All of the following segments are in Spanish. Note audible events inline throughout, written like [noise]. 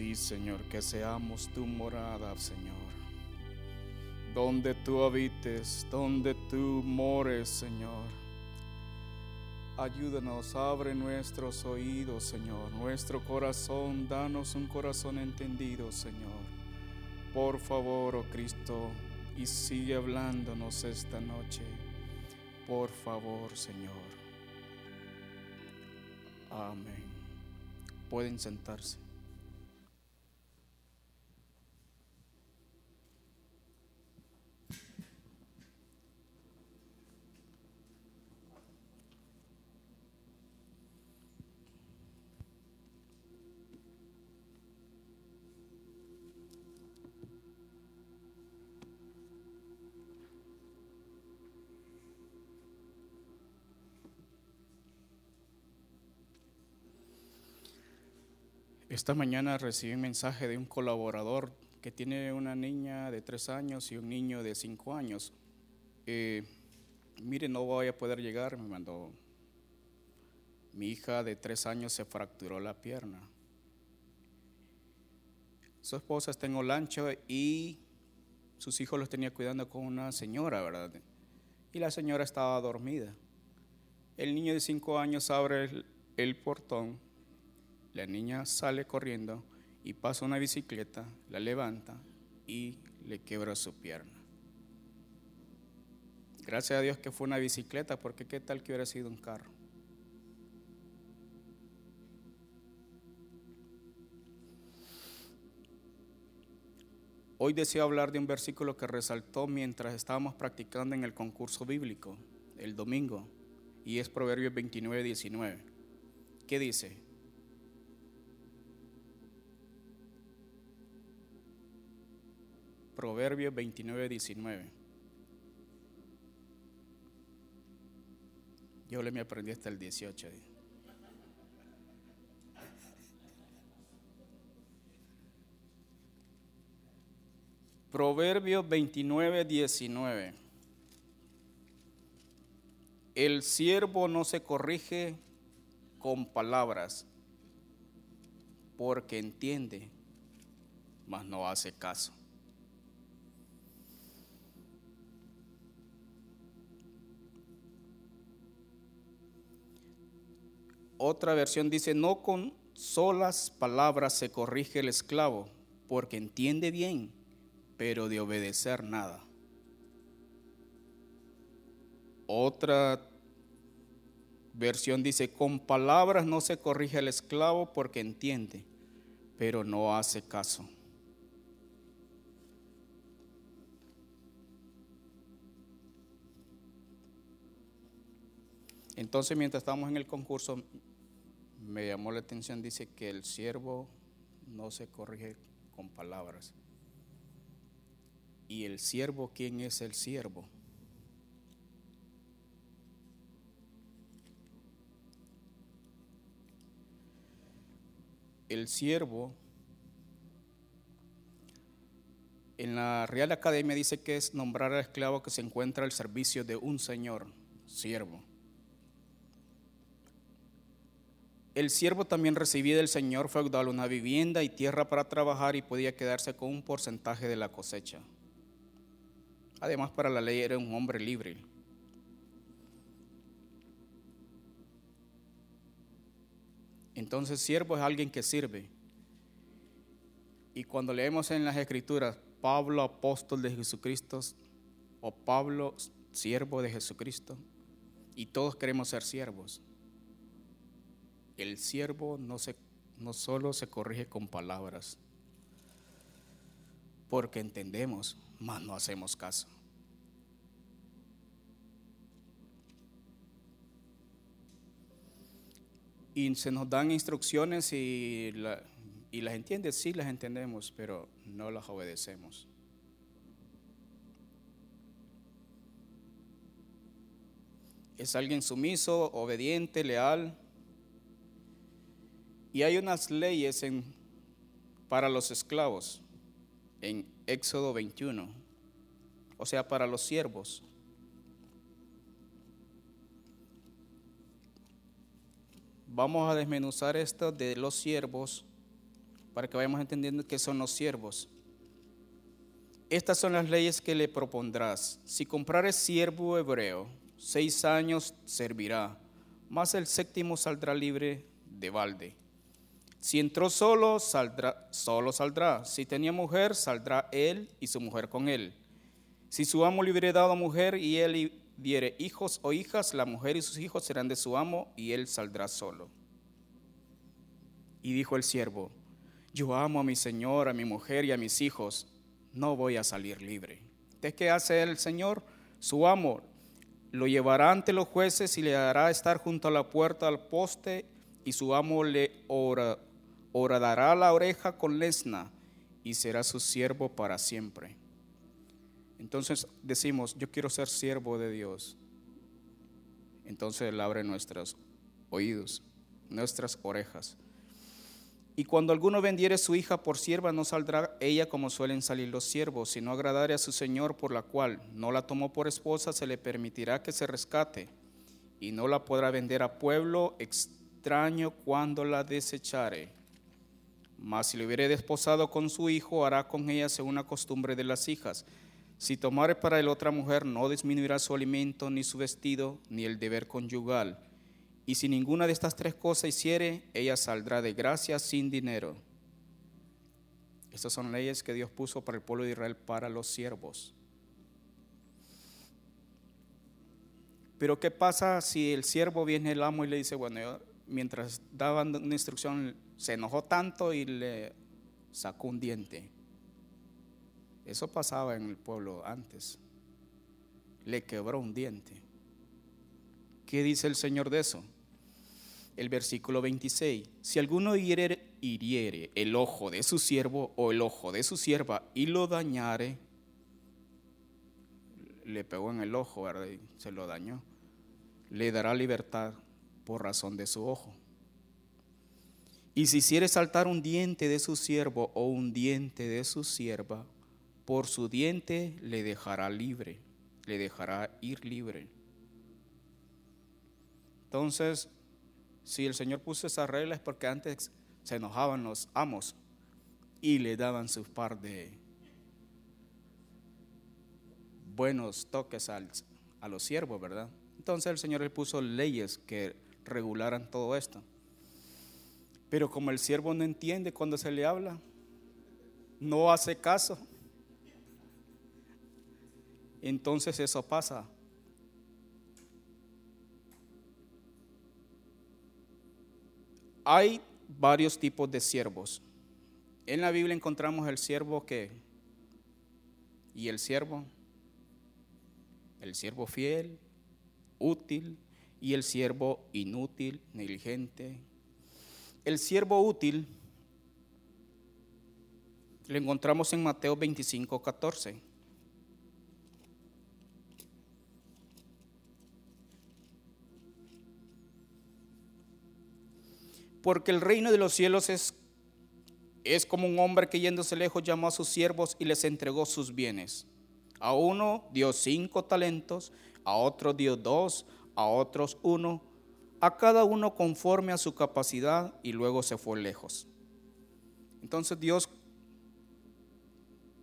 Sí, Señor, que seamos tu morada, Señor. Donde tú habites, donde tú mores, Señor. Ayúdanos, abre nuestros oídos, Señor, nuestro corazón, danos un corazón entendido, Señor. Por favor, oh Cristo, y sigue hablándonos esta noche. Por favor, Señor. Amén. Pueden sentarse. Esta mañana recibí un mensaje de un colaborador que tiene una niña de tres años y un niño de cinco años. Eh, mire, no voy a poder llegar, me mandó. Mi hija de tres años se fracturó la pierna. Su esposa está en Olancho y sus hijos los tenía cuidando con una señora, ¿verdad? Y la señora estaba dormida. El niño de cinco años abre el, el portón la niña sale corriendo y pasa una bicicleta, la levanta y le quebra su pierna. Gracias a Dios que fue una bicicleta, porque qué tal que hubiera sido un carro. Hoy deseo hablar de un versículo que resaltó mientras estábamos practicando en el concurso bíblico el domingo, y es Proverbios 29, 19. ¿Qué dice? Proverbios 29, 19. Yo le me aprendí hasta el 18. ahí. Proverbios 29, 19. El siervo no se corrige con palabras, porque entiende, mas no hace caso. Otra versión dice, no con solas palabras se corrige el esclavo, porque entiende bien, pero de obedecer nada. Otra versión dice, con palabras no se corrige el esclavo porque entiende, pero no hace caso. Entonces, mientras estamos en el concurso, me llamó la atención, dice que el siervo no se corrige con palabras. ¿Y el siervo quién es el siervo? El siervo, en la Real Academia dice que es nombrar al esclavo que se encuentra al servicio de un señor, siervo. El siervo también recibía del señor feudal una vivienda y tierra para trabajar y podía quedarse con un porcentaje de la cosecha. Además, para la ley era un hombre libre. Entonces, siervo es alguien que sirve. Y cuando leemos en las escrituras, Pablo, apóstol de Jesucristo, o Pablo, siervo de Jesucristo, y todos queremos ser siervos. El siervo no, se, no solo se corrige con palabras, porque entendemos, mas no hacemos caso. Y se nos dan instrucciones y, y las entiende, sí las entendemos, pero no las obedecemos. Es alguien sumiso, obediente, leal. Y hay unas leyes en, para los esclavos en Éxodo 21, o sea, para los siervos. Vamos a desmenuzar esto de los siervos para que vayamos entendiendo qué son los siervos. Estas son las leyes que le propondrás. Si comprares siervo hebreo, seis años servirá, mas el séptimo saldrá libre de balde. Si entró solo, saldrá, solo saldrá. Si tenía mujer, saldrá él y su mujer con él. Si su amo le hubiera dado mujer y él diere hijos o hijas, la mujer y sus hijos serán de su amo y él saldrá solo. Y dijo el siervo, yo amo a mi señor, a mi mujer y a mis hijos, no voy a salir libre. ¿De qué hace el Señor? Su amo lo llevará ante los jueces y le hará estar junto a la puerta al poste y su amo le horadará la oreja con lesna y será su siervo para siempre. Entonces decimos, yo quiero ser siervo de Dios. Entonces Él abre nuestros oídos, nuestras orejas. Y cuando alguno vendiere su hija por sierva, no saldrá ella como suelen salir los siervos, sino agradare a su señor, por la cual no la tomó por esposa, se le permitirá que se rescate, y no la podrá vender a pueblo extraño cuando la desechare. Mas si le hubiere desposado con su hijo, hará con ella según la costumbre de las hijas si tomare para él otra mujer, no disminuirá su alimento, ni su vestido, ni el deber conyugal. Y si ninguna de estas tres cosas hiciere, ella saldrá de gracia sin dinero. Estas son leyes que Dios puso para el pueblo de Israel, para los siervos. Pero ¿qué pasa si el siervo viene el amo y le dice, bueno, mientras daban una instrucción, se enojó tanto y le sacó un diente? Eso pasaba en el pueblo antes. Le quebró un diente. ¿Qué dice el Señor de eso? El versículo 26. Si alguno hiriere, el ojo de su siervo o el ojo de su sierva y lo dañare, le pegó en el ojo, ¿verdad? Se lo dañó. Le dará libertad por razón de su ojo. Y si hiciere saltar un diente de su siervo o un diente de su sierva, por su diente le dejará libre, le dejará ir libre. Entonces, si el Señor puso esas reglas es porque antes se enojaban los amos y le daban su par de buenos toques a los siervos, ¿verdad? Entonces el Señor le puso leyes que regularan todo esto. Pero como el siervo no entiende cuando se le habla, no hace caso, entonces eso pasa. Hay varios tipos de siervos. En la Biblia encontramos el siervo que y el siervo, el siervo fiel, útil y el siervo inútil, negligente. El siervo útil lo encontramos en Mateo 25, 14. Porque el reino de los cielos es, es como un hombre que yéndose lejos llamó a sus siervos y les entregó sus bienes. A uno dio cinco talentos, a otro dio dos, a otros uno, a cada uno conforme a su capacidad y luego se fue lejos. Entonces Dios,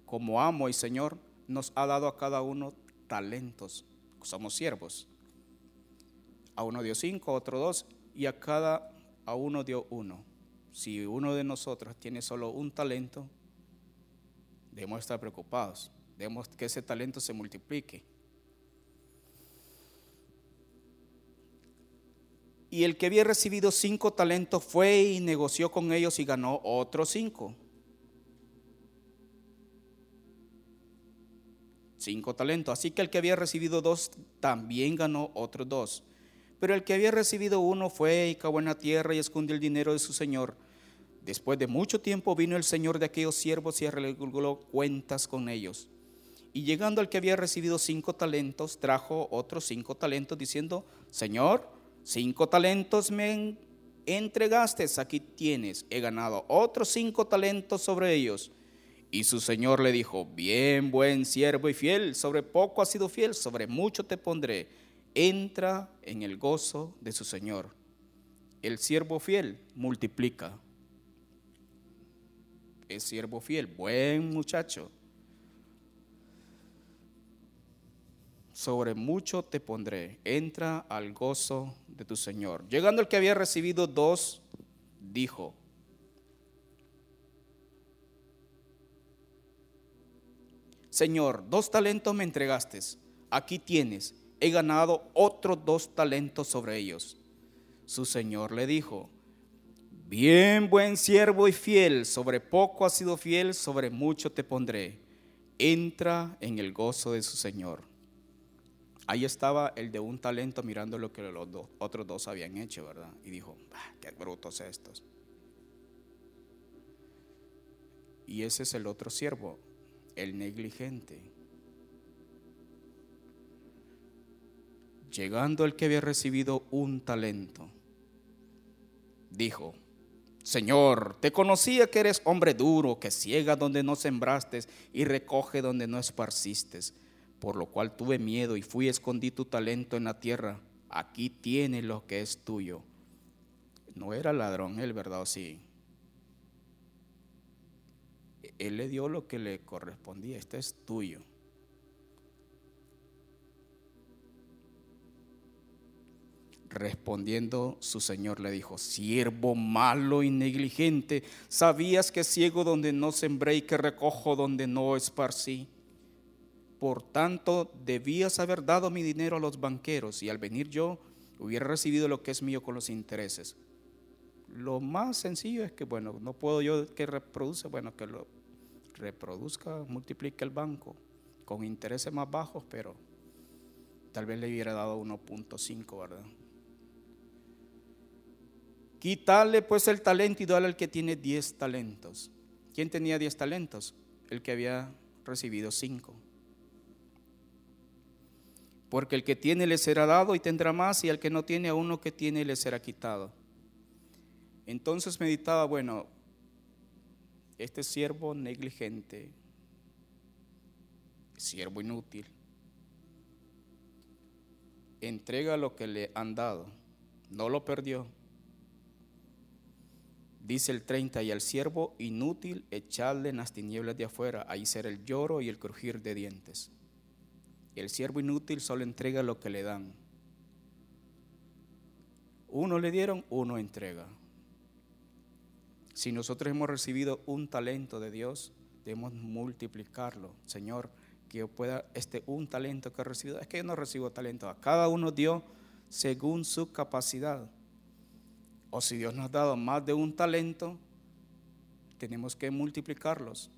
como amo y Señor, nos ha dado a cada uno talentos. Somos siervos. A uno dio cinco, a otro dos, y a cada a uno dio uno. Si uno de nosotros tiene solo un talento, Debemos estar preocupados. Debemos que ese talento se multiplique. Y el que había recibido cinco talentos fue y negoció con ellos y ganó otros cinco. Cinco talentos. Así que el que había recibido dos también ganó otros dos. Pero el que había recibido uno fue y cavó en la tierra y escondió el dinero de su señor. Después de mucho tiempo vino el señor de aquellos siervos y arregló cuentas con ellos. Y llegando al que había recibido cinco talentos, trajo otros cinco talentos, diciendo, Señor, cinco talentos me entregaste, aquí tienes, he ganado otros cinco talentos sobre ellos. Y su señor le dijo, bien, buen siervo y fiel, sobre poco has sido fiel, sobre mucho te pondré. Entra en el gozo de su señor. El siervo fiel multiplica. Es siervo fiel, buen muchacho. Sobre mucho te pondré, entra al gozo de tu Señor. Llegando el que había recibido dos, dijo, Señor, dos talentos me entregaste, aquí tienes, he ganado otros dos talentos sobre ellos. Su Señor le dijo, bien buen siervo y fiel, sobre poco has sido fiel, sobre mucho te pondré, entra en el gozo de su Señor. Ahí estaba el de un talento mirando lo que los otros dos habían hecho, ¿verdad? Y dijo, qué brutos estos. Y ese es el otro siervo, el negligente. Llegando el que había recibido un talento, dijo, Señor, te conocía que eres hombre duro, que ciega donde no sembraste y recoge donde no esparciste por lo cual tuve miedo y fui escondí tu talento en la tierra. Aquí tienes lo que es tuyo. No era ladrón él, ¿verdad? sí? Él le dio lo que le correspondía. Este es tuyo. Respondiendo su señor le dijo, siervo malo y negligente, sabías que ciego donde no sembré y que recojo donde no esparcí por tanto, debías haber dado mi dinero a los banqueros y al venir yo hubiera recibido lo que es mío con los intereses. Lo más sencillo es que, bueno, no puedo yo que reproduce, bueno, que lo reproduzca, multiplique el banco con intereses más bajos, pero tal vez le hubiera dado 1.5, ¿verdad? Quitarle pues el talento y darle al que tiene 10 talentos. ¿Quién tenía 10 talentos? El que había recibido 5. Porque el que tiene le será dado y tendrá más, y al que no tiene a uno que tiene le será quitado. Entonces meditaba, bueno, este siervo negligente, siervo inútil, entrega lo que le han dado, no lo perdió. Dice el 30, y al siervo inútil echarle en las tinieblas de afuera, ahí será el lloro y el crujir de dientes. El siervo inútil solo entrega lo que le dan. Uno le dieron, uno entrega. Si nosotros hemos recibido un talento de Dios, debemos multiplicarlo. Señor, que yo pueda, este un talento que he recibido, es que yo no recibo talento, a cada uno dio según su capacidad. O si Dios nos ha dado más de un talento, tenemos que multiplicarlos.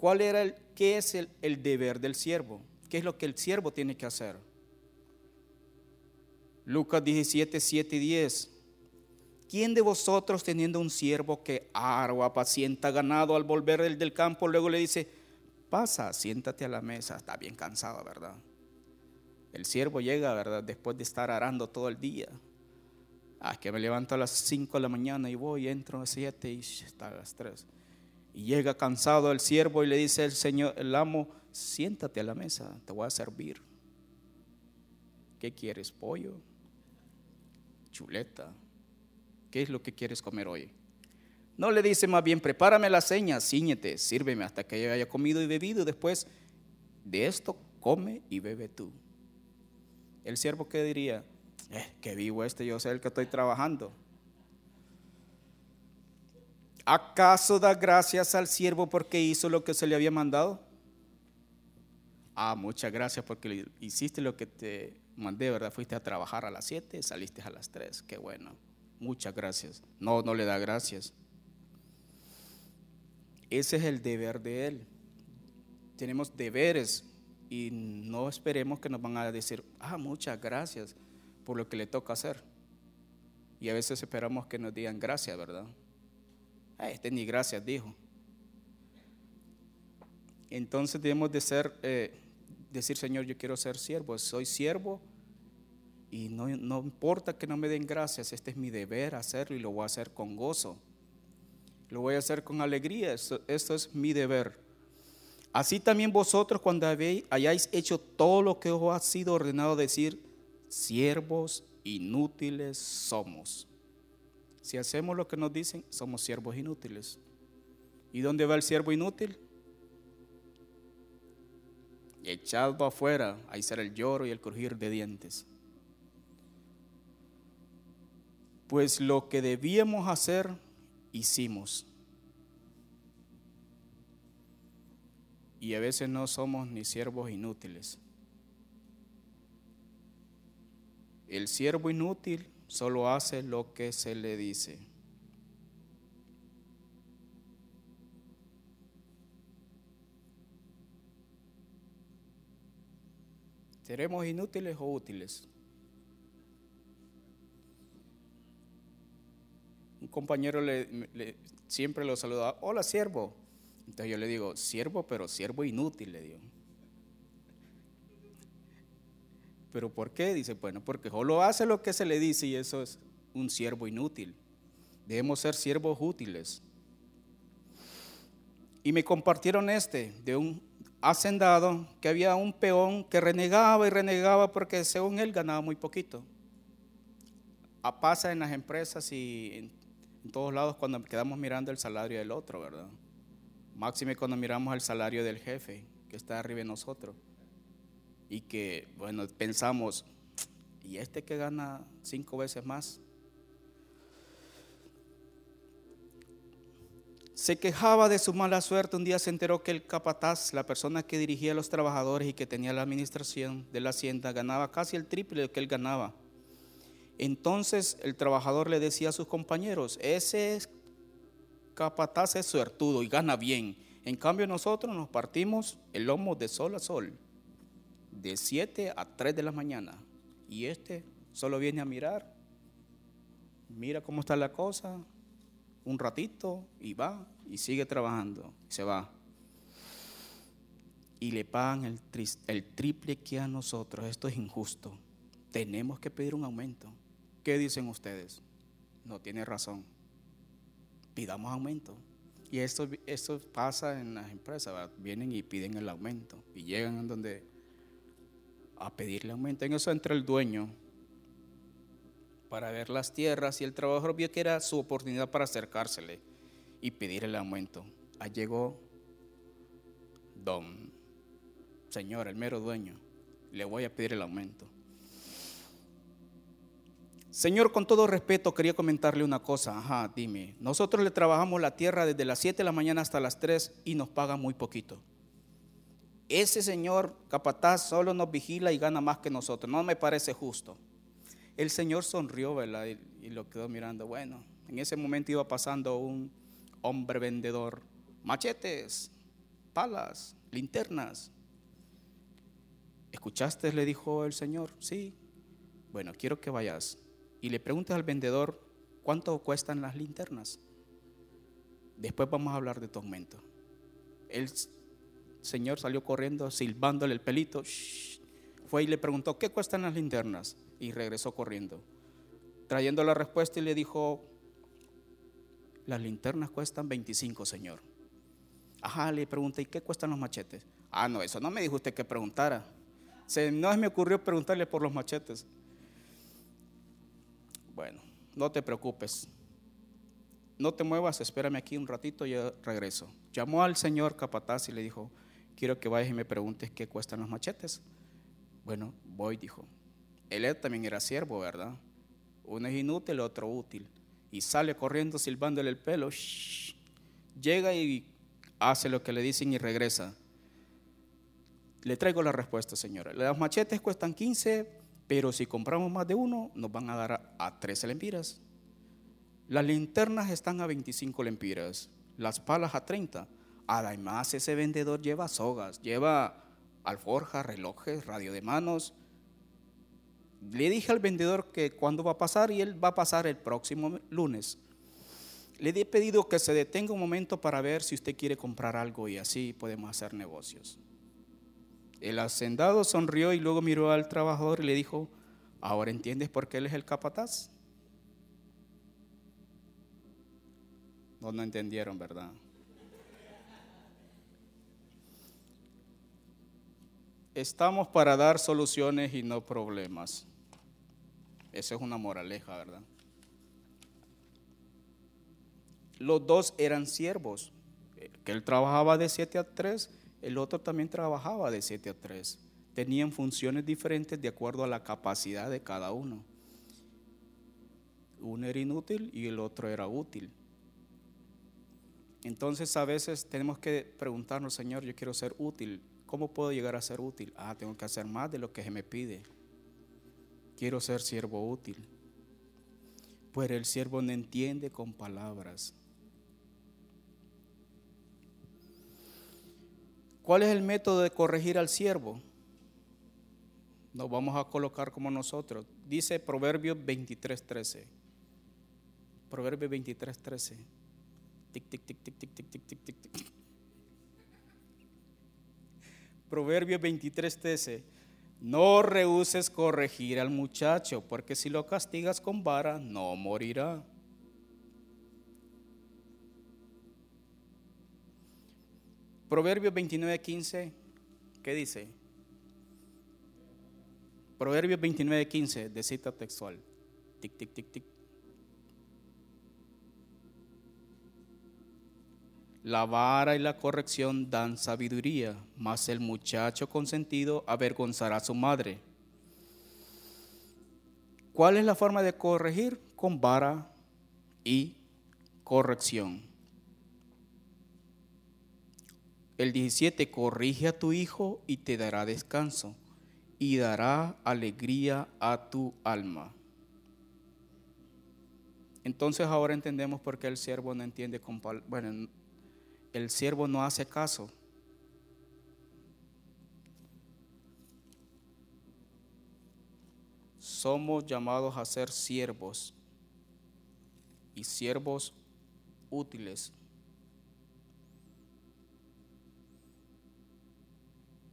¿Cuál era el, qué es el, el deber del siervo? ¿Qué es lo que el siervo tiene que hacer? Lucas 17, 7 y 10. ¿Quién de vosotros teniendo un siervo que arwa, apacienta ganado al volver del, campo, luego le dice, pasa, siéntate a la mesa? Está bien cansado, ¿verdad? El siervo llega, ¿verdad? Después de estar arando todo el día. Ah, que me levanto a las 5 de la mañana y voy, entro a las 7 y está a las 3. Y llega cansado el siervo y le dice el Señor, el amo, siéntate a la mesa, te voy a servir. ¿Qué quieres? ¿Pollo? ¿Chuleta? ¿Qué es lo que quieres comer hoy? No le dice más bien, prepárame la seña, ciñete, sírveme hasta que yo haya comido y bebido. Después de esto, come y bebe tú. El siervo que diría, eh, que vivo este, yo sé el que estoy trabajando. ¿Acaso da gracias al siervo porque hizo lo que se le había mandado? Ah, muchas gracias porque hiciste lo que te mandé, ¿verdad? Fuiste a trabajar a las 7, saliste a las 3. Qué bueno. Muchas gracias. No, no le da gracias. Ese es el deber de él. Tenemos deberes y no esperemos que nos van a decir, ah, muchas gracias por lo que le toca hacer. Y a veces esperamos que nos digan gracias, ¿verdad? Ah, este ni gracias dijo. Entonces debemos de ser, eh, decir, Señor, yo quiero ser siervo, soy siervo y no, no, importa que no me den gracias, este es mi deber hacerlo y lo voy a hacer con gozo. Lo voy a hacer con alegría, esto, es mi deber. Así también vosotros cuando hayáis hecho todo lo que os ha sido ordenado decir, siervos inútiles somos. Si hacemos lo que nos dicen, somos siervos inútiles. ¿Y dónde va el siervo inútil? Echado afuera, ahí será el lloro y el crujir de dientes. Pues lo que debíamos hacer, hicimos. Y a veces no somos ni siervos inútiles. El siervo inútil solo hace lo que se le dice. ¿Seremos inútiles o útiles? Un compañero le, siempre lo saluda, hola siervo. Entonces yo le digo, siervo, pero siervo inútil, le digo. ¿Pero por qué? Dice, bueno, porque solo hace lo que se le dice y eso es un siervo inútil. Debemos ser siervos útiles. Y me compartieron este, de un hacendado, que había un peón que renegaba y renegaba porque según él ganaba muy poquito. A pasa en las empresas y en, en todos lados cuando quedamos mirando el salario del otro, ¿verdad? Máxime cuando miramos el salario del jefe que está arriba de nosotros y que, bueno, pensamos, ¿y este que gana cinco veces más? Se quejaba de su mala suerte. Un día se enteró que el capataz, la persona que dirigía a los trabajadores y que tenía la administración de la hacienda, ganaba casi el triple de que él ganaba. Entonces el trabajador le decía a sus compañeros, ese capataz es suertudo y gana bien. En cambio nosotros nos partimos el lomo de sol a sol de 7 a 3 de la mañana. Y este solo viene a mirar, mira cómo está la cosa, un ratito y va y sigue trabajando, se va. Y le pagan el, el triple que a nosotros. Esto es injusto. Tenemos que pedir un aumento. ¿Qué dicen ustedes? No tiene razón. Pidamos aumento. Y esto, esto pasa en las empresas, vienen y piden el aumento y llegan a donde a pedirle aumento. En eso entra el dueño para ver las tierras y el trabajador vio que era su oportunidad para acercársele y pedir el aumento. Ahí llegó don, señor, el mero dueño, le voy a pedir el aumento. Señor, con todo respeto, quería comentarle una cosa. Ajá, dime. Nosotros le trabajamos la tierra desde las 7 de la mañana hasta las 3 y nos paga muy poquito ese señor capataz solo nos vigila y gana más que nosotros. No me parece justo. El señor sonrió, ¿verdad? Y, lo quedó mirando. Bueno, en ese momento iba pasando un hombre vendedor. Machetes, palas, linternas. ¿Escuchaste? Le dijo el señor. Sí. Bueno, quiero que vayas y le preguntes al vendedor cuánto cuestan las linternas. Después vamos a hablar de tu aumento. Él señor salió corriendo, silbándole el pelito. Fue y le preguntó, ¿qué cuestan las linternas? Y regresó corriendo. Trayendo la respuesta y le dijo, las linternas cuestan 25, señor. Ajá, le pregunté, ¿y qué cuestan los machetes? Ah, no, eso no me dijo usted que preguntara. No me ocurrió preguntarle por los machetes. Bueno, no te preocupes. No te muevas, espérame aquí un ratito y regreso. Llamó al señor capataz y le dijo, quiero que vayas y me preguntes qué cuestan los machetes. Bueno, voy, dijo. Él también era siervo, ¿verdad? Uno es inútil, otro útil. Y sale corriendo silbándole el pelo. Llega y hace lo que le dicen y regresa. Le traigo la respuesta, señora. Los machetes cuestan 15, pero si compramos más de uno, nos van a dar a, 13 lempiras. Las linternas están a 25 lempiras, las palas a 30. Además, ese vendedor lleva sogas, lleva alforjas, relojes, radio de manos. Le dije al vendedor que cuándo va a pasar y él va a pasar el próximo lunes. Le he pedido que se detenga un momento para ver si usted quiere comprar algo y así podemos hacer negocios. El hacendado sonrió y luego miró al trabajador y le dijo, ¿ahora entiendes por qué él es el capataz? No, no entendieron, ¿verdad? Estamos para dar soluciones y no problemas. Esa es una moraleja, ¿verdad? Los dos eran siervos, que él trabajaba de 7 a 3 el otro también trabajaba de 7 a 3. Tenían funciones diferentes de acuerdo a la capacidad de cada uno. Uno era inútil y el otro era útil. Entonces a veces tenemos que preguntarnos, Señor, yo quiero ser útil. ¿Cómo puedo llegar a ser útil? Ah, tengo que hacer más de lo que se me pide. Quiero ser siervo útil. Pues el siervo no entiende con palabras. ¿Cuál es el método de corregir al siervo? Nos vamos a colocar como nosotros. Dice Proverbios 23:13. Proverbios 23:13. Tic, tic, tic, tic, tic, tic, tic, tic, tic, Proverbios 23:13. No rehuses corregir al muchacho, porque si lo castigas con vara, no morirá. Proverbios 29, 15, ¿qué dice? Proverbios 29, 15, de cita textual. Tic, tic, tic, tic. La vara y la corrección dan sabiduría, mas el muchacho consentido avergonzará a su madre. ¿Cuál es la forma de corregir? Con vara y corrección. El 17, corrige a tu hijo y te dará descanso y dará alegría a tu alma. Entonces ahora entendemos por qué el siervo no entiende con bueno, el siervo no hace caso. Somos llamados a ser siervos y siervos útiles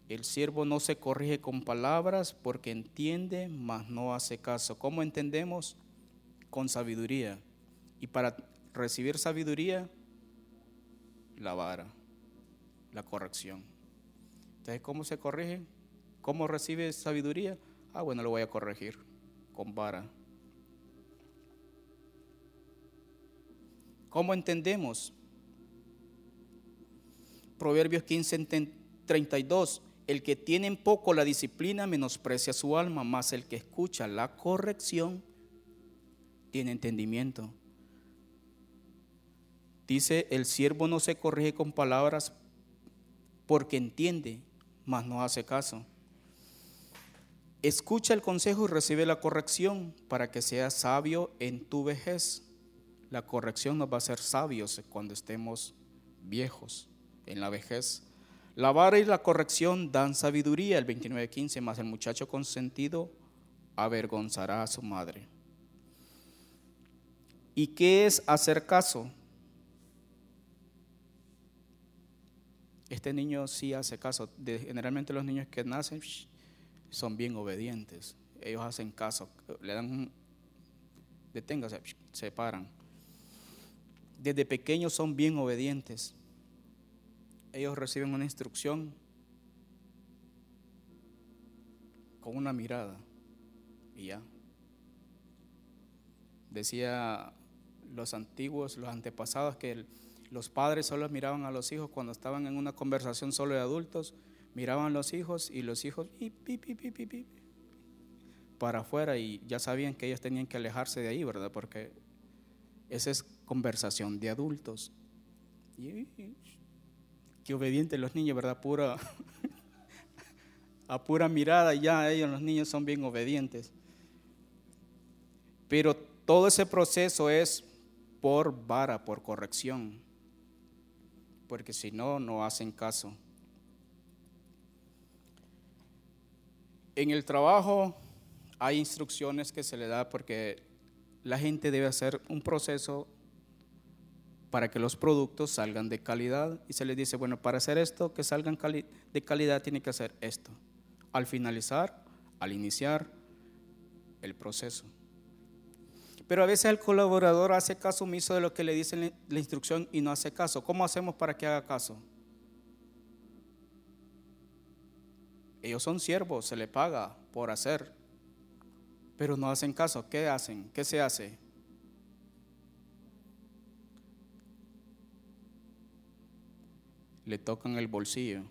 El siervo no se corrige con palabras porque entiende, mas no hace caso. ¿Cómo entendemos? Con sabiduría. Y para recibir sabiduría, la vara, la corrección. Entonces, ¿cómo se corrige? ¿Cómo recibe sabiduría? Ah, bueno, lo voy a corregir con vara. ¿Cómo entendemos? Proverbios 15, 32. El que tiene en poco la disciplina menosprecia su alma, más el que escucha la corrección tiene entendimiento. Dice, el siervo no se corrige con palabras porque entiende, mas no hace caso. Escucha el consejo y recibe la corrección para que seas sabio en tu vejez. La corrección nos va a hacer sabios cuando estemos viejos, en la vejez. La vara y la corrección dan sabiduría, el 29.15, más el muchacho consentido avergonzará a su madre. ¿Y qué es hacer caso? Este niño sí hace caso. generalmente los niños que nacen son bien obedientes. Ellos hacen caso, le dan un deténgase, se paran. Desde pequeños son bien obedientes ellos reciben una instrucción con una mirada y ya. Decía los antiguos, los antepasados, que los padres solo miraban a los hijos cuando estaban en una conversación solo de adultos, miraban a los hijos y los hijos para afuera y ya sabían que ellos tenían que alejarse de ahí, ¿verdad? Porque esa es conversación de adultos. qué obedientes los niños, ¿verdad? Pura, [laughs] a pura mirada ya ellos, los niños son bien obedientes. Pero todo ese proceso es por vara, por corrección, porque si no, no hacen caso. En el trabajo hay instrucciones que se le da porque la gente debe hacer un proceso para que los productos salgan de calidad y se les dice, bueno, para hacer esto, que salgan de calidad, tiene que hacer esto. Al finalizar, al iniciar el proceso. Pero a veces el colaborador hace caso omiso de lo que le dice la instrucción y no hace caso. ¿Cómo hacemos para que haga caso? Ellos son siervos, se le paga por hacer, pero no hacen caso. ¿Qué hacen? ¿Qué se hace? le tocan el bolsillo,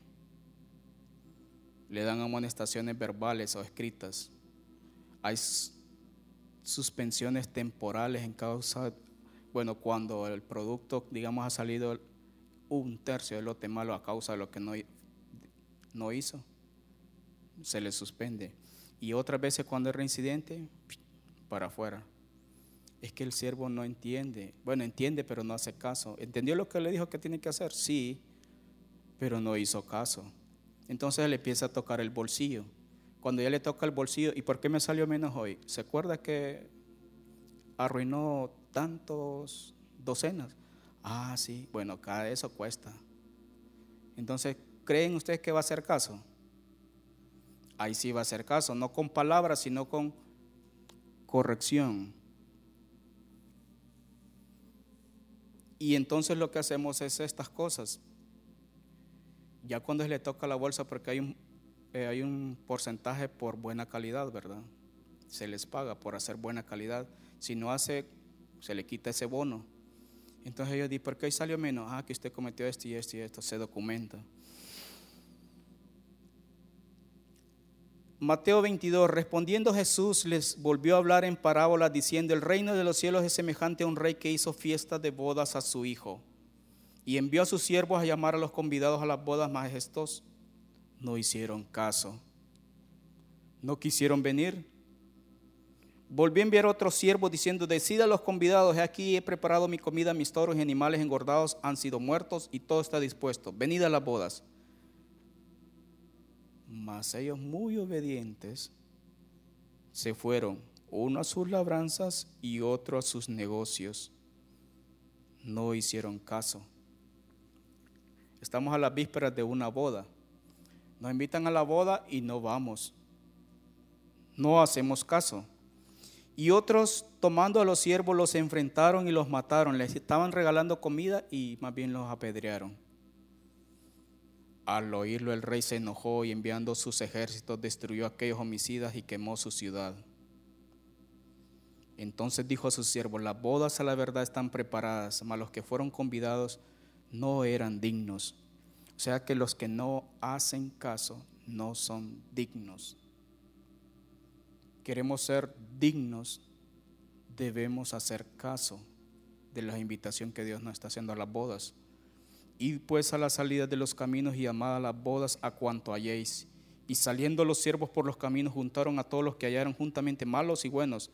le dan amonestaciones verbales o escritas, hay suspensiones temporales en causa, bueno, cuando el producto, digamos, ha salido un tercio de lote malo a causa de lo que no, no hizo, se le suspende. Y otras veces cuando es reincidente, para afuera. Es que el siervo no entiende. Bueno, entiende, pero no hace caso. ¿Entendió lo que le dijo que tiene que hacer? Sí, pero no hizo caso. Entonces le empieza a tocar el bolsillo. Cuando ya le toca el bolsillo, ¿y por qué me salió menos hoy? ¿Se acuerda que arruinó tantos docenas? Ah, sí, bueno, cada eso cuesta. Entonces, ¿creen ustedes que va a hacer caso? Ahí sí va a hacer caso, no con palabras, sino con corrección. Y entonces lo que hacemos es estas cosas. Ya cuando le toca la bolsa, porque hay un, eh, hay un porcentaje por buena calidad, ¿verdad? Se les paga por hacer buena calidad. Si no hace, se le quita ese bono. Entonces yo di, ¿por qué salió menos? Ah, que usted cometió esto y esto y esto, se documenta. Mateo 22, respondiendo Jesús les volvió a hablar en parábolas diciendo, el reino de los cielos es semejante a un rey que hizo fiesta de bodas a su hijo y envió a sus siervos a llamar a los convidados a las bodas majestosas. No hicieron caso. No quisieron venir. Volvió a enviar otros siervos diciendo, decida a los convidados, he aquí he preparado mi comida, mis toros y animales engordados han sido muertos y todo está dispuesto. Venid a las bodas. Mas ellos muy obedientes se fueron, uno a sus labranzas y otro a sus negocios. No hicieron caso. Estamos a las vísperas de una boda. Nos invitan a la boda y no vamos. No hacemos caso. Y otros, tomando a los siervos, los enfrentaron y los mataron. Les estaban regalando comida y más bien los apedrearon. Al oírlo el rey se enojó y enviando sus ejércitos destruyó a aquellos homicidas y quemó su ciudad. Entonces dijo a sus siervos, las bodas a la verdad están preparadas, mas los que fueron convidados no eran dignos. O sea que los que no hacen caso no son dignos. Queremos ser dignos, debemos hacer caso de la invitación que Dios nos está haciendo a las bodas. Y pues a la salida de los caminos y llamad a las bodas a cuanto halléis. Y saliendo los siervos por los caminos juntaron a todos los que hallaron juntamente malos y buenos,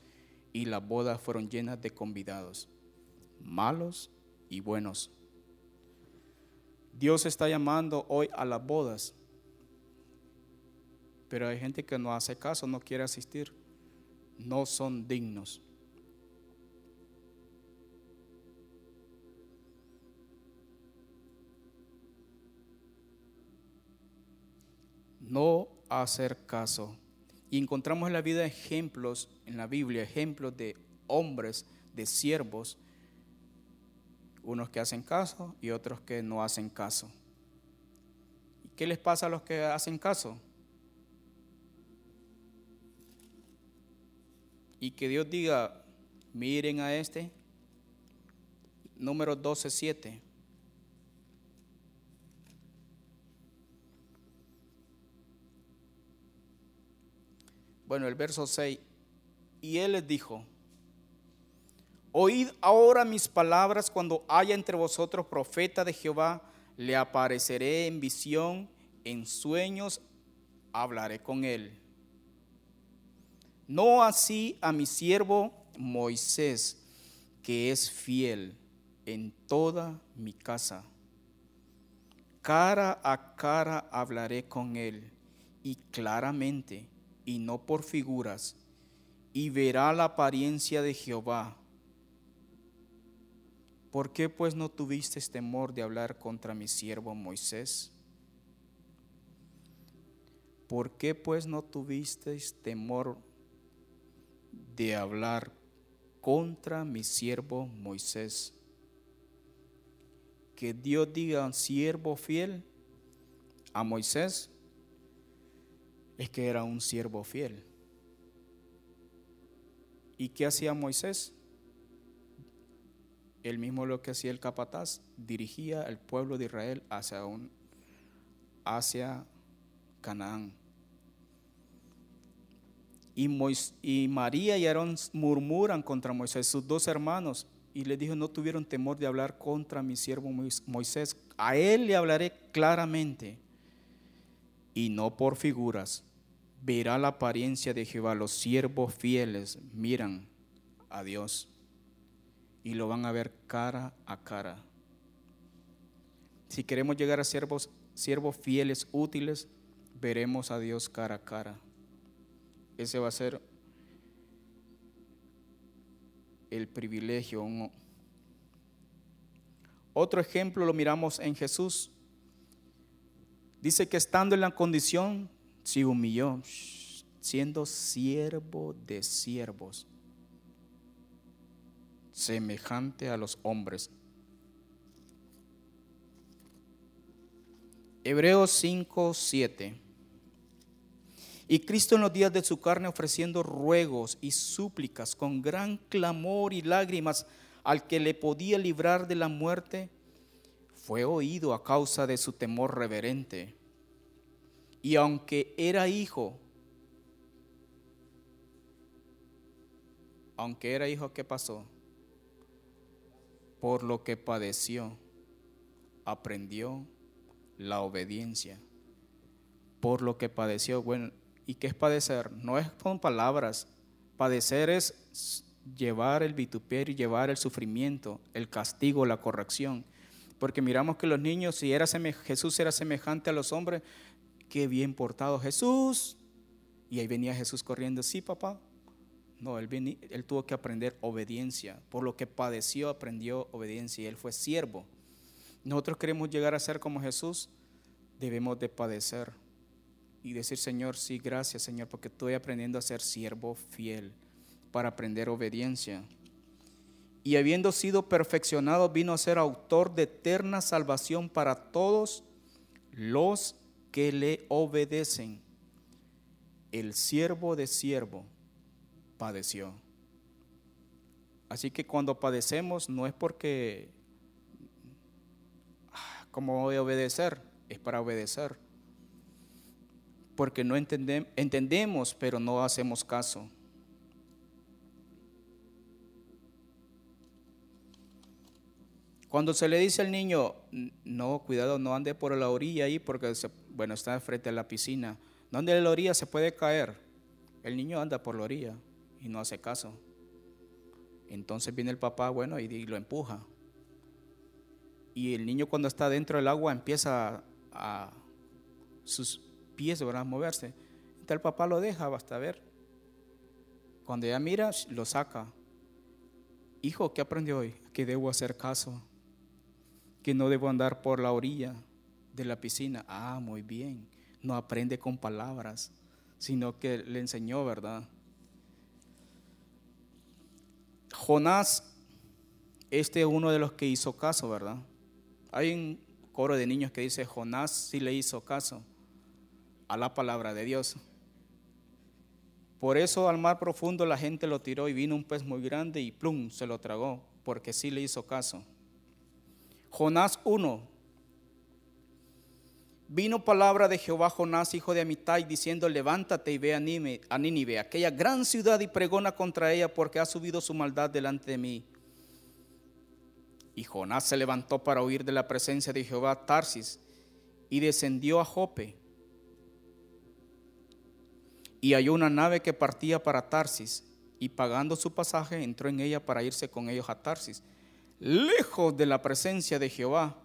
y las bodas fueron llenas de convidados, malos y buenos. Dios está llamando hoy a las bodas, pero hay gente que no hace caso, no quiere asistir, no son dignos. No hacer caso. Y encontramos en la vida ejemplos, en la Biblia, ejemplos de hombres, de siervos, unos que hacen caso y otros que no hacen caso. ¿Y qué les pasa a los que hacen caso? Y que Dios diga, miren a este, número 12, 7. Bueno, el verso 6. Y él les dijo, Oíd ahora mis palabras cuando haya entre vosotros profeta de Jehová, le apareceré en visión, en sueños, hablaré con él. No así a mi siervo Moisés, que es fiel en toda mi casa. Cara a cara hablaré con él y claramente y no por figuras, y verá la apariencia de Jehová. ¿Por qué pues no tuviste temor de hablar contra mi siervo Moisés? ¿Por qué pues no tuviste temor de hablar contra mi siervo Moisés? Que Dios diga siervo fiel a Moisés es que era un siervo fiel. ¿Y qué hacía Moisés? El mismo lo que hacía el capataz, dirigía al pueblo de Israel hacia, un, hacia Canaán. Y, y María y Aarón murmuran contra Moisés, sus dos hermanos, y le dijo, no tuvieron temor de hablar contra mi siervo Moisés. A él le hablaré claramente y no por figuras. Verá la apariencia de Jehová. Los siervos fieles miran a Dios y lo van a ver cara a cara. Si queremos llegar a siervos, siervos fieles, útiles, veremos a Dios cara a cara. Ese va a ser el privilegio. Otro ejemplo lo miramos en Jesús. Dice que estando en la condición, se humilló, siendo siervo de siervos, semejante a los hombres. Hebreos 5, 7. Y Cristo en los días de su carne ofreciendo ruegos y súplicas con gran clamor y lágrimas al que le podía librar de la muerte, fue oído a causa de su temor reverente. Y aunque era hijo, aunque era hijo, ¿qué pasó? Por lo que padeció, aprendió la obediencia. Por lo que padeció, bueno, ¿y qué es padecer? No es con palabras. Padecer es llevar el vituperio, llevar el sufrimiento, el castigo, la corrección. Porque miramos que los niños, si era Jesús era semejante a los hombres, qué bien portado Jesús. Y ahí venía Jesús corriendo, sí, papá. No, él, él tuvo que aprender obediencia. Por lo que padeció, aprendió obediencia y él fue siervo. Nosotros queremos llegar a ser como Jesús, debemos de padecer y decir, Señor, sí, gracias, Señor, porque estoy aprendiendo a ser siervo fiel para aprender obediencia. Y habiendo sido perfeccionado, vino a ser autor de eterna salvación para todos los que le obedecen. El siervo de siervo padeció. Así que cuando padecemos no es porque, ah, como voy a obedecer? Es para obedecer. Porque no entendemos, pero no hacemos caso. Cuando se le dice al niño, no, cuidado, no ande por la orilla ahí porque, bueno, está frente a la piscina. No ande en la orilla, se puede caer. El niño anda por la orilla y no hace caso. Entonces viene el papá, bueno, y, lo empuja. Y el niño cuando está dentro del agua empieza a, sus pies van a moverse. Entonces el papá lo deja, basta ver. Cuando ya mira, lo saca. Hijo, ¿qué aprendió hoy? Que debo hacer caso que no debo andar por la orilla de la piscina. Ah, muy bien. No aprende con palabras, sino que le enseñó, ¿verdad? Jonás, este es uno de los que hizo caso, ¿verdad? Hay un coro de niños que dice, Jonás sí le hizo caso a la palabra de Dios. Por eso al mar profundo la gente lo tiró y vino un pez muy grande y plum, se lo tragó, porque sí le hizo caso. Jonás 1. Vino palabra de Jehová Jonás, hijo de Amitai, diciendo, levántate y ve a Nínive, aquella gran ciudad, y pregona contra ella, porque ha subido su maldad delante de mí. Y Jonás se levantó para huir de la presencia de Jehová a Tarsis y descendió a Jope. Y halló una nave que partía para Tarsis y pagando su pasaje entró en ella para irse con ellos a Tarsis, lejos de la presencia de Jehová.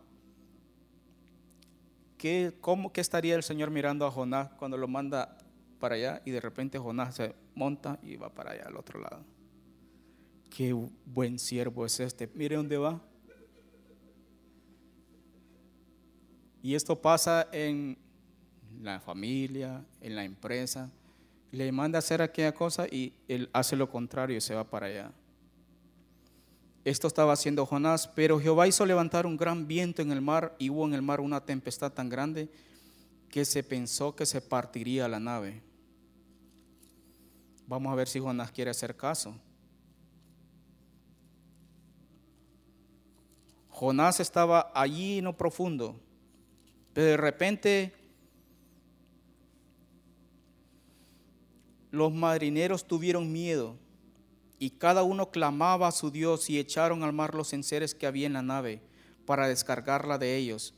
¿Qué, cómo, ¿Qué estaría el Señor mirando a Jonás cuando lo manda para allá y de repente Jonás se monta y va para allá al otro lado? Qué buen siervo es este. Mire dónde va. Y esto pasa en la familia, en la empresa. Le manda a hacer aquella cosa y él hace lo contrario y se va para allá. Esto estaba haciendo Jonás, pero Jehová hizo levantar un gran viento en el mar y hubo en el mar una tempestad tan grande que se pensó que se partiría la nave. Vamos a ver si Jonás quiere hacer caso. Jonás estaba allí en lo profundo, pero de repente los marineros tuvieron miedo y cada uno clamaba a su Dios y echaron al mar los enseres que había en la nave para descargarla de ellos.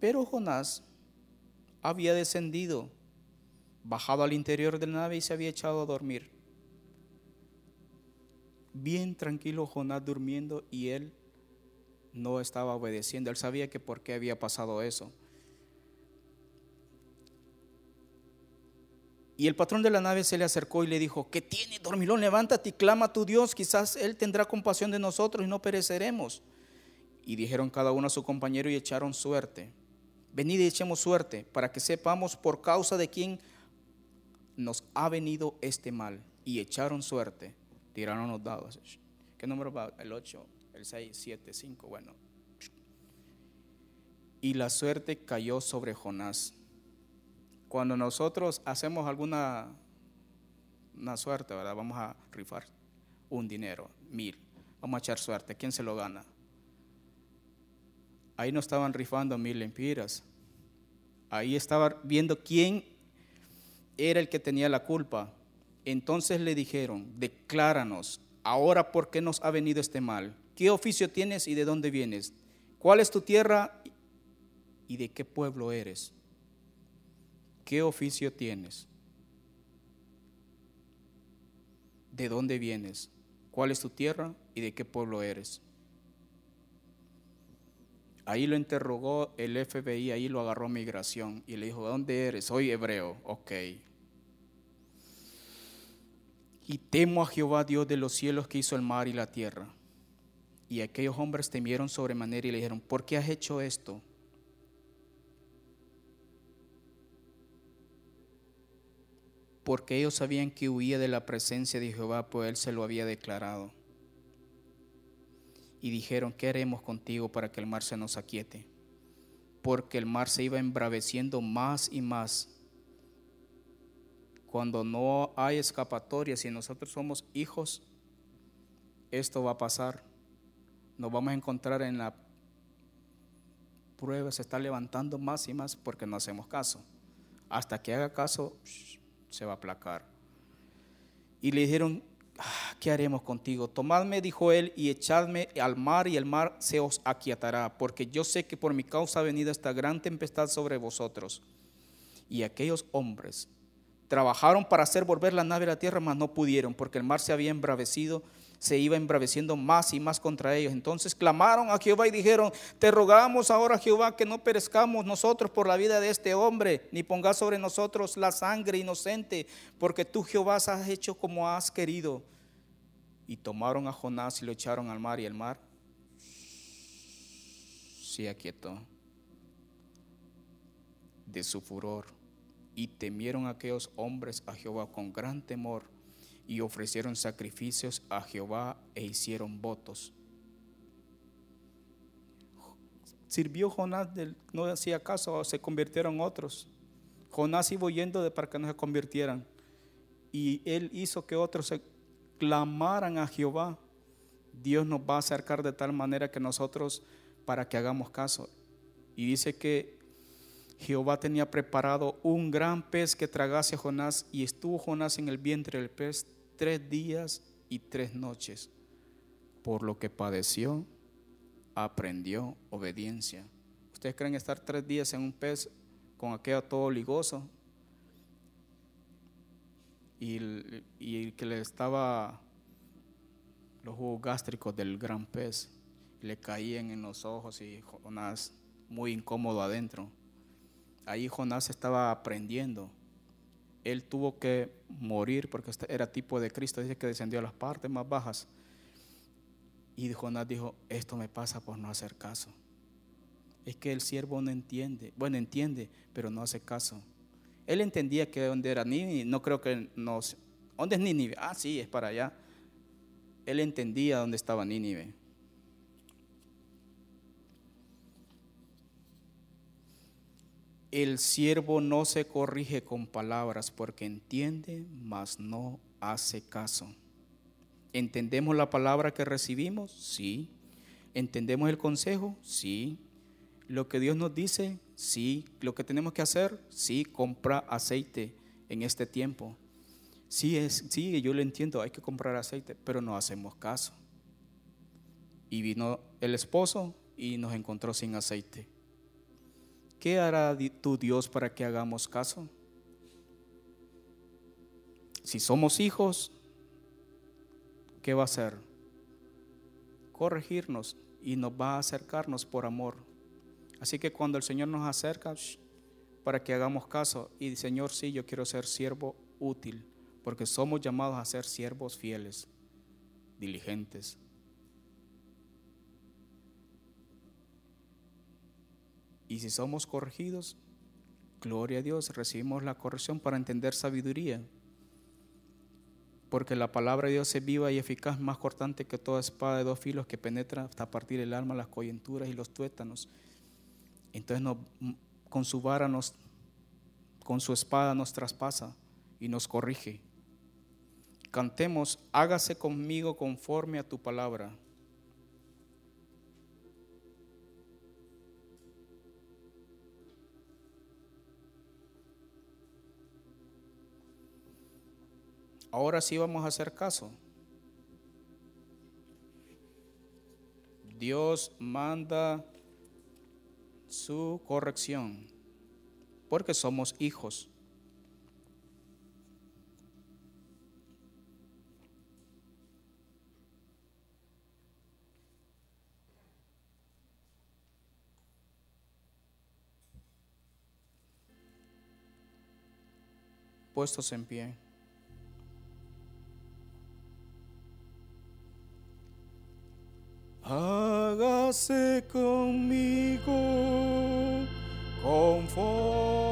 Pero Jonás había descendido, bajado al interior de la nave y se había echado a dormir. Bien tranquilo Jonás durmiendo y él no estaba obedeciendo. Él sabía que por qué había pasado eso. Y el patrón de la nave se le acercó y le dijo, ¿qué tiene, dormilón? Levántate y clama a tu Dios, quizás Él tendrá compasión de nosotros y no pereceremos. Y dijeron cada uno a su compañero y echaron suerte. Venid y echemos suerte para que sepamos por causa de quién nos ha venido este mal. Y echaron suerte. Tiraron los dados. ¿Qué número va? El 8, el 6, 7, 5. Bueno. Y la suerte cayó sobre Jonás cuando nosotros hacemos alguna una suerte, ¿verdad? Vamos a rifar un dinero, mil. Vamos a echar suerte. ¿Quién se lo gana? Ahí no estaban rifando mil lempiras. Ahí estaba viendo quién era el que tenía la culpa. Entonces le dijeron, decláranos, ahora por qué nos ha venido este mal. ¿Qué oficio tienes y de dónde vienes? ¿Cuál es tu tierra y de qué pueblo eres? ¿Qué oficio tienes? ¿De dónde vienes? ¿Cuál es tu tierra y de qué pueblo eres? Ahí lo interrogó el FBI, ahí lo agarró migración y le dijo, ¿dónde eres? Soy hebreo, ok. Y temo a Jehová Dios de los cielos que hizo el mar y la tierra. Y aquellos hombres temieron sobremanera y le dijeron, ¿por qué has hecho esto? Porque ellos sabían que huía de la presencia de Jehová, pues él se lo había declarado. Y dijeron, ¿qué haremos contigo para que el mar se nos aquiete? Porque el mar se iba embraveciendo más y más. Cuando no hay escapatoria, si nosotros somos hijos, esto va a pasar. Nos vamos a encontrar en la prueba, se está levantando más y más porque no hacemos caso. Hasta que haga caso, se va a aplacar. Y le dijeron, ah, ¿qué haremos contigo? Tomadme, dijo él, y echadme al mar, y el mar se os aquietará, porque yo sé que por mi causa ha venido esta gran tempestad sobre vosotros. Y aquellos hombres trabajaron para hacer volver la nave a la tierra, mas no pudieron, porque el mar se había embravecido se iba embraveciendo más y más contra ellos. Entonces clamaron a Jehová y dijeron, te rogamos ahora Jehová que no perezcamos nosotros por la vida de este hombre, ni pongas sobre nosotros la sangre inocente, porque tú Jehová has hecho como has querido. Y tomaron a Jonás y lo echaron al mar y el mar se aquietó de su furor. Y temieron aquellos hombres a Jehová con gran temor y ofrecieron sacrificios a Jehová e hicieron votos. Sirvió Jonás, no hacía caso, se convirtieron otros. Jonás iba huyendo de para que no se convirtieran. Y él hizo que otros se clamaran a Jehová. Dios nos va a acercar de tal manera que nosotros, para que hagamos caso. Y dice que Jehová tenía preparado un gran pez que tragase a Jonás y estuvo Jonás en el vientre del pez tres días y tres noches, por lo que padeció aprendió obediencia. ¿Ustedes creen estar tres días en un pez con aquello todo ligoso? Y, y que le estaba los jugos gástricos del gran pez le caían en los ojos y Jonás muy incómodo adentro. Ahí Jonás estaba aprendiendo. Él tuvo que morir porque este era tipo de Cristo, dice que descendió a las partes más bajas. Y Jonás dijo, esto me pasa por no hacer caso. Es que el siervo no entiende, bueno, entiende, pero no hace caso. Él entendía que donde era Nínive, no creo que nos... ¿Dónde es Nínive? Ah, sí, es para allá. Él entendía dónde estaba Nínive. El siervo no se corrige con palabras porque entiende, mas no hace caso. ¿Entendemos la palabra que recibimos? Sí. ¿Entendemos el consejo? Sí. ¿Lo que Dios nos dice? Sí. ¿Lo que tenemos que hacer? Sí. Compra aceite en este tiempo. Sí, sí, yo lo entiendo, hay que comprar aceite, pero no hacemos caso. Y vino el esposo y nos encontró sin aceite. ¿Qué hará tu Dios para que hagamos caso? Si somos hijos, ¿qué va a hacer? Corregirnos y nos va a acercarnos por amor. Así que cuando el Señor nos acerca, para que hagamos caso, y Señor, sí, yo quiero ser siervo útil, porque somos llamados a ser siervos fieles, diligentes. Y si somos corregidos, gloria a Dios, recibimos la corrección para entender sabiduría. Porque la palabra de Dios es viva y eficaz, más cortante que toda espada de dos filos que penetra hasta partir el alma, las coyunturas y los tuétanos. Entonces con su vara con su espada nos traspasa y nos corrige. Cantemos, hágase conmigo conforme a tu palabra. Ahora sí vamos a hacer caso. Dios manda su corrección porque somos hijos. Puestos en pie. Hágase conmigo conforme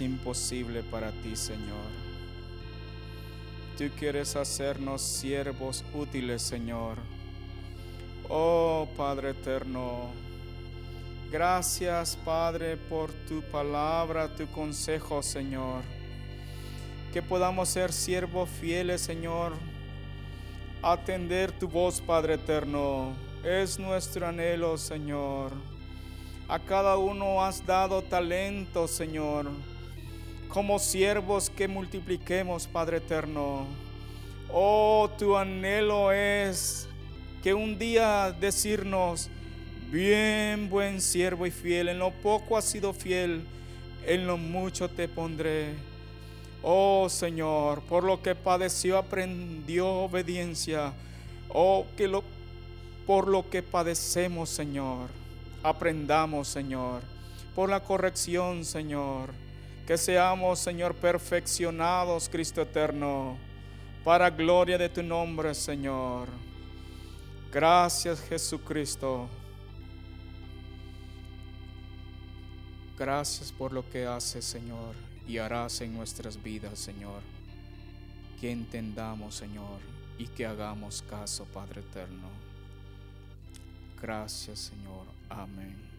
imposible para ti, Señor. Tú quieres hacernos siervos útiles, Señor. Oh Padre eterno, gracias Padre por tu palabra, tu consejo, Señor que podamos ser siervos fieles, Señor. Atender tu voz, Padre eterno, es nuestro anhelo, Señor. A cada uno has dado talento, Señor. Como siervos que multipliquemos, Padre eterno. Oh, tu anhelo es que un día decirnos, bien buen siervo y fiel, en lo poco has sido fiel, en lo mucho te pondré. Oh Señor, por lo que padeció aprendió obediencia. Oh, que lo, por lo que padecemos, Señor, aprendamos, Señor, por la corrección, Señor. Que seamos, Señor, perfeccionados, Cristo eterno, para gloria de tu nombre, Señor. Gracias Jesucristo. Gracias por lo que haces, Señor, y harás en nuestras vidas, Señor. Que entendamos, Señor, y que hagamos caso, Padre eterno. Gracias, Señor. Amén.